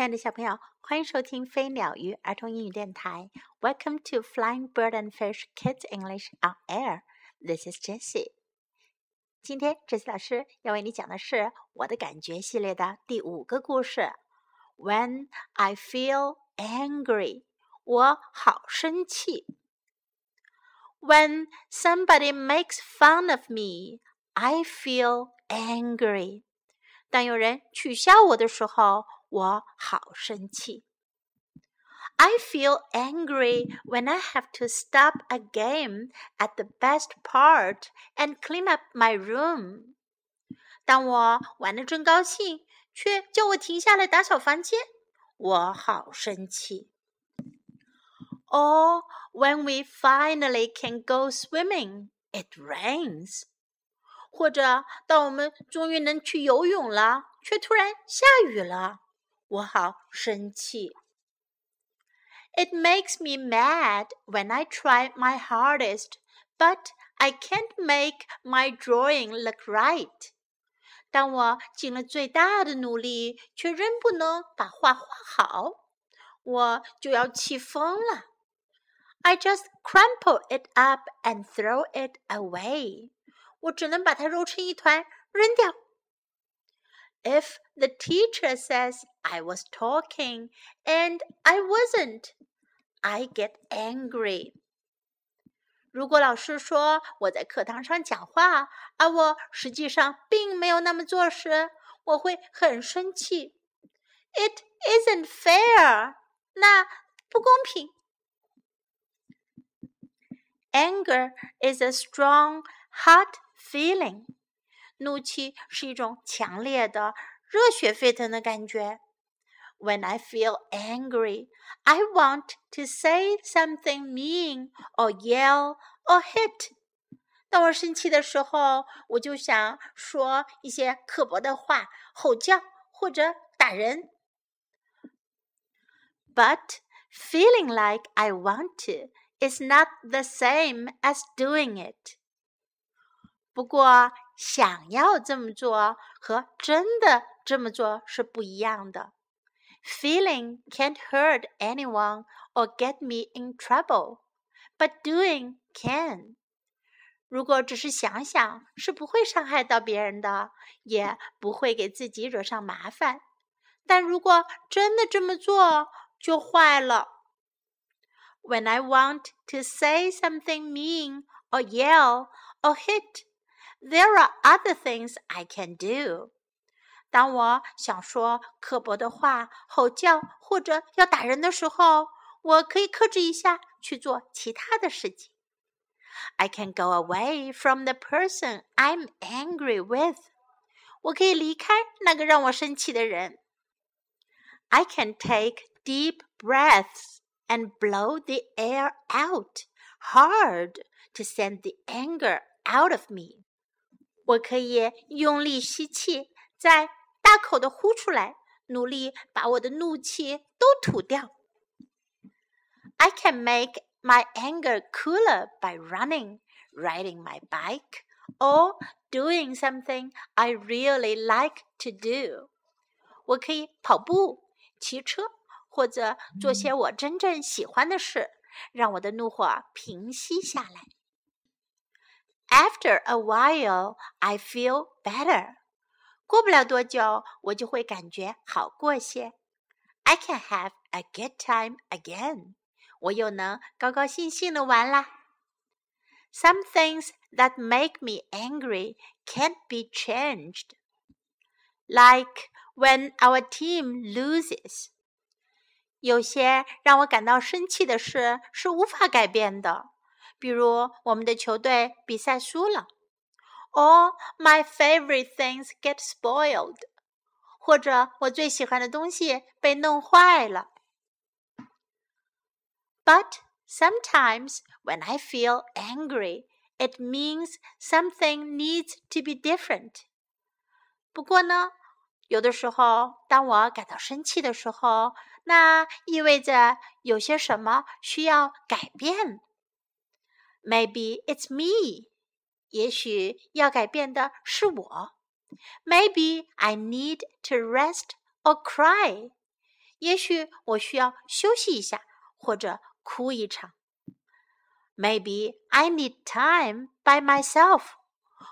亲爱的小朋友，欢迎收听飞鸟鱼儿童英语电台。Welcome to Flying Bird and Fish Kids English on Air. This is Jessie. 今天，Jessie 老师要为你讲的是我的感觉系列的第五个故事。When I feel angry，我好生气。When somebody makes fun of me，I feel angry. 当有人取笑我的时候， 我好生气。I feel angry when I have to stop a game at the best part and clean up my room. 当我玩的正高兴，却叫我停下来打扫房间，我好生气。Or when we finally can go swimming, it rains. 或者当我们终于能去游泳了，却突然下雨了， 我好生气。It makes me mad when I try my hardest, but I can't make my drawing look right. 当我尽了最大的努力，却仍不能把画画好，我就要气疯了。I just crumple it up and throw it away. 我只能把它揉成一团扔掉。 If the teacher says I was talking and I wasn't, I get angry. 如果老师说我在课堂上讲话，而我实际上并没有那么做时，我会很生气。It isn't fair. 那不公平。Anger is a strong, hot feeling， 怒气是一种强烈的、热血沸腾的感觉。When I feel angry, I want to say something mean or yell or hit. 当我生气的时候，我就想说一些刻薄的话，吼叫或者打人。But feeling like I want to is not the same as doing it. 不过， 想要这么做和真的这么做是不一样的。Feeling can't hurt anyone or get me in trouble, but doing can. 如果只是想想，是不会伤害到别人的，也不会给自己惹上麻烦。但如果真的这么做，就坏了。When I want to say something mean or yell or hit, there are other things I can do. 当我想说刻薄的话、吼叫或者要打人的时候，我可以克制一下，去做其他的事情。I can go away from the person I'm angry with. 我可以离开那个让我生气的人。I can take deep breaths and blow the air out hard to send the anger out of me. 我可以用力吸气，再大口的呼出来，努力把我的怒气都吐掉。I can make my anger cooler by running, riding my bike, or doing something I really like to do. 我可以跑步、骑车，或者做些我真正喜欢的事，让我的怒火平息下来。After a while, I feel better. 过不了多久，我就会感觉好过些。I can have a good time again. 我又能高高兴兴的玩啦。Some things that make me angry can't be changed. Like when our team loses. 有些让我感到生气的事是无法改变的。 比如我们的球队比赛输了，or my favorite things get spoiled，或者我最喜欢的东西被弄坏了。But sometimes when I feel angry, it means something needs to be different。不过呢，有的时候当我感到生气的时候，那意味着有些什么需要改变。 Maybe it's me. 也许要改变的是我。Maybe I need to rest or cry. 也许我需要休息一下，或者哭一场。Maybe I need time by myself，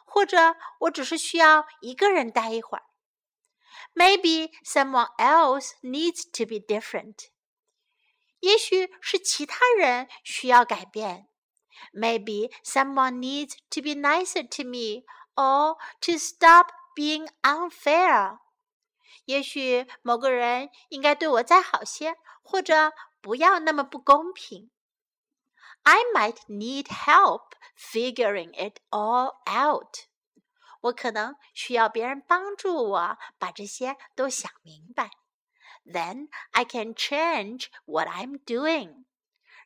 或者我只是需要一个人待一会儿。Maybe someone else needs to be different，也许是其他人需要改变。 Maybe someone needs to be nicer to me or to stop being unfair。也许某个人应该对我再好些，或者不要那么不公平。I might need help figuring it all out。我可能需要别人帮助我把这些都想明白。Then I can change what I'm doing。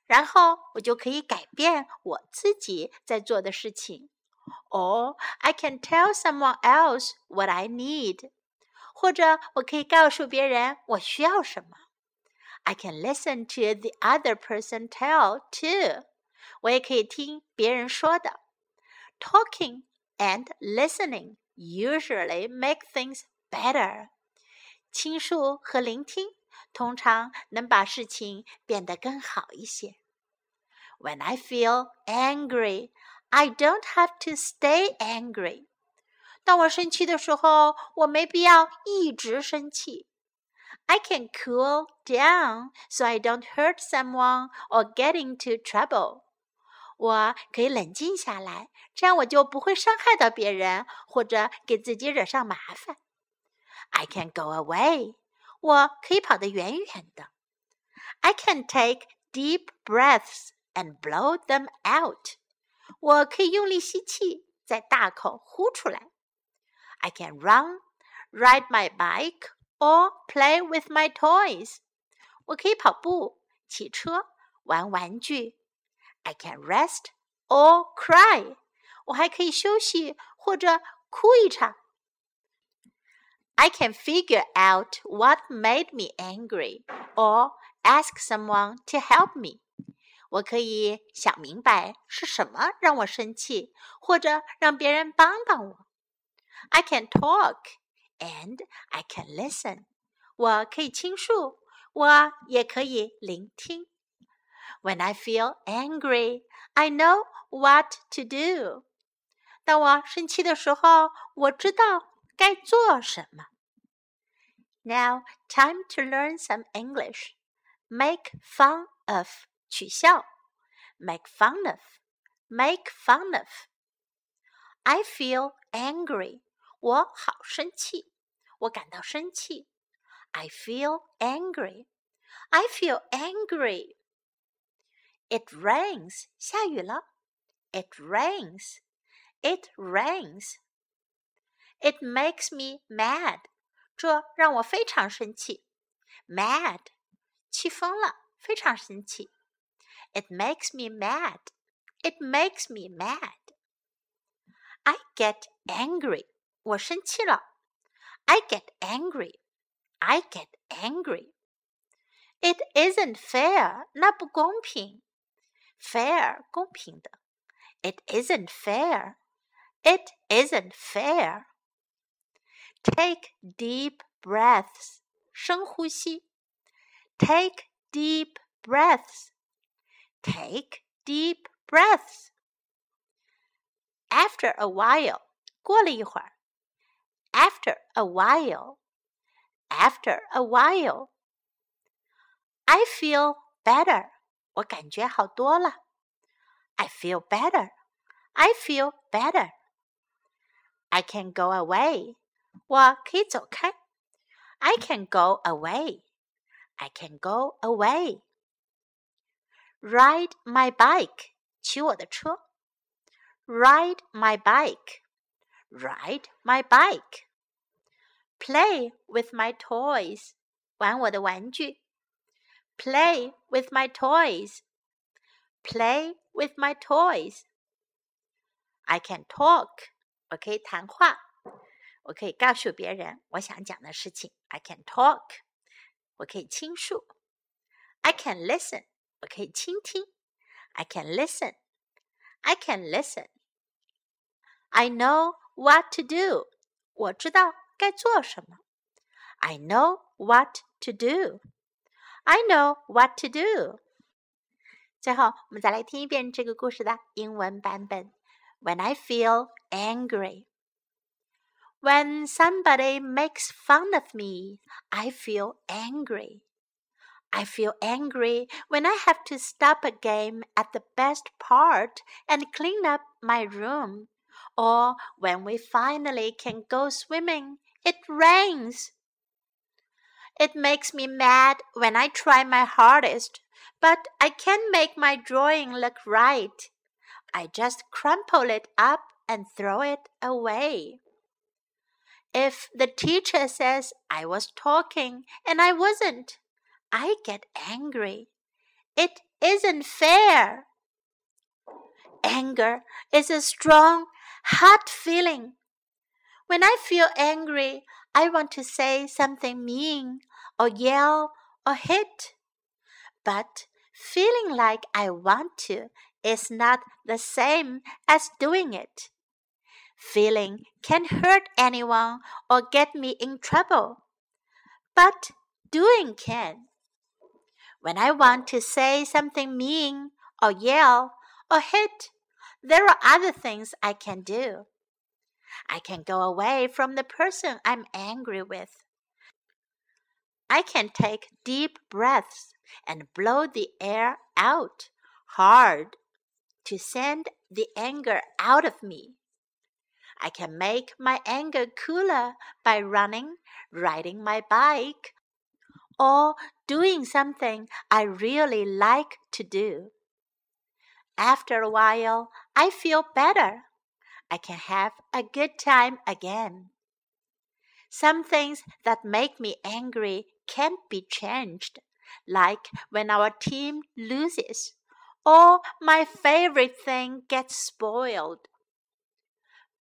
然后我就可以改变我自己在做的事情。Or I can tell someone else what I need。或者我可以告诉别人我需要什么。I can listen to the other person tell too。我也可以听别人说的。Talking and listening usually make things better。倾诉和聆听 通常能把事情变得更好一些。When I feel angry, I don't have to stay angry. 当我生气的时候，我没必要一直生气。I can cool down so I don't hurt someone or get into trouble. 我可以冷静下来，这样我就不会伤害到别人，或者给自己惹上麻烦。I can go away. 我可以跑得远远的。I can take deep breaths and blow them out. 我可以用力吸气，再大口呼出来。I can run, ride my bike, or play with my toys. 我可以跑步、骑车、玩玩具。I can rest or cry. 我还可以休息或者哭一场。 I can figure out what made me angry or ask someone to help me. 我可以想明白是什么让我生气，或者让别人帮帮我。I can talk and I can listen. 我可以倾诉，我也可以聆听。When I feel angry, I know what to do. 当我生气的时候，我知道 该做什么。Now, time to learn some English. Make fun of 取笑，make fun of, make fun of. I feel angry. 我好生气，我感到生气。I feel angry. I feel angry. It rains. 下雨了。It rains. It rains. It makes me mad. 这让我非常生气。Mad，气疯了，非常生气。It makes me mad. It makes me mad. I get angry. 我生气了。I get angry. I get angry. It isn't fair. 那不公平。Fair 公平的。It isn't fair. It isn't fair. Take deep breaths. 深呼吸。Take deep breaths. Take deep breaths. After a while. 过了一会儿。after a while. After a while. I feel better. 我感觉好多了。I feel better. I feel better. I can go away. 我可以走开。I can go away. I can go away. Ride my bike. 骑我的车。Ride my bike ride my bike, play with my toys, 玩我的玩具，play with my toys, play with my toys. I can talk，我可以谈话， 我可以告诉别人我想讲的事情。I can talk，我可以倾诉。I can listen，我可以倾听。I can listen, I can listen. I know what to do. 我知道该做什么。I know what to do. I know what to do. 最后，我们再来听一遍这个故事的英文版本。When I feel angry. When somebody makes fun of me, I feel angry. I feel angry when I have to stop a game at the best part and clean up my room, or when we finally can go swimming. It rains. It makes me mad when I try my hardest, but I can't make my drawing look right. I just crumple it up and throw it away. If the teacher says I was talking and I wasn't, I get angry. It isn't fair. Anger is a strong, hot feeling. When I feel angry, I want to say something mean or yell or hit. But feeling like I want to is not the same as doing it. Feeling can hurt anyone or get me in trouble, but doing can. When I want to say something mean or yell or hit, there are other things I can do. I can go away from the person I'm angry with. I can take deep breaths and blow the air out hard to send the anger out of me. I can make my anger cooler by running, riding my bike, or doing something I really like to do. After a while, I feel better. I can have a good time again. Some things that make me angry can't be changed, like when our team loses, or my favorite thing gets spoiled.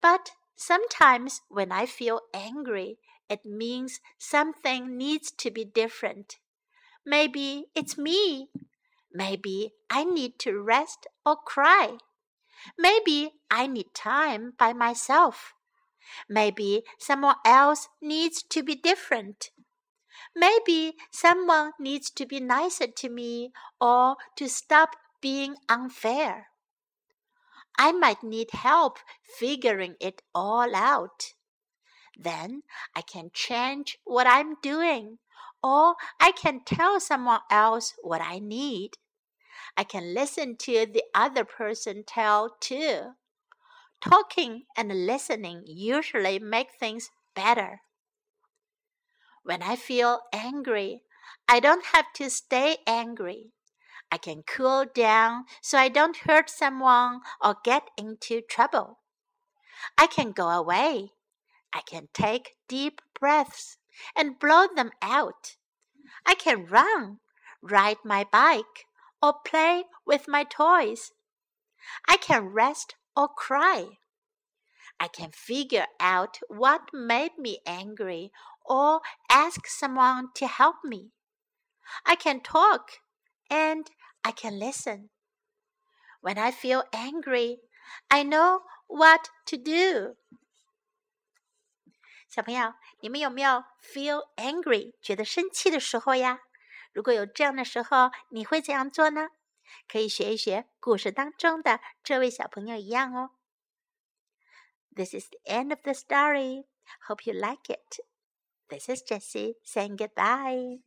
But sometimes when I feel angry, it means something needs to be different. Maybe it's me. Maybe I need to rest or cry. Maybe I need time by myself. Maybe someone else needs to be different. Maybe someone needs to be nicer to me or to stop being unfair. I might need help figuring it all out. Then I can change what I'm doing, or I can tell someone else what I need. I can listen to the other person tell too. Talking and listening usually make things better. When I feel angry, I don't have to stay angry. I can cool down so I don't hurt someone or get into trouble. I can go away. I can take deep breaths and blow them out. I can run, ride my bike, or play with my toys. I can rest or cry. I can figure out what made me angry or ask someone to help me. I can talk and I can listen. When I feel angry, I know what to do. 小朋友，你们有没有 feel angry 觉得生气的时候呀？如果有这样的时候，你会怎样做呢？可以学一学故事当中的这位小朋友一样哦。This is the end of the story. Hope you like it. This is Jessie saying goodbye.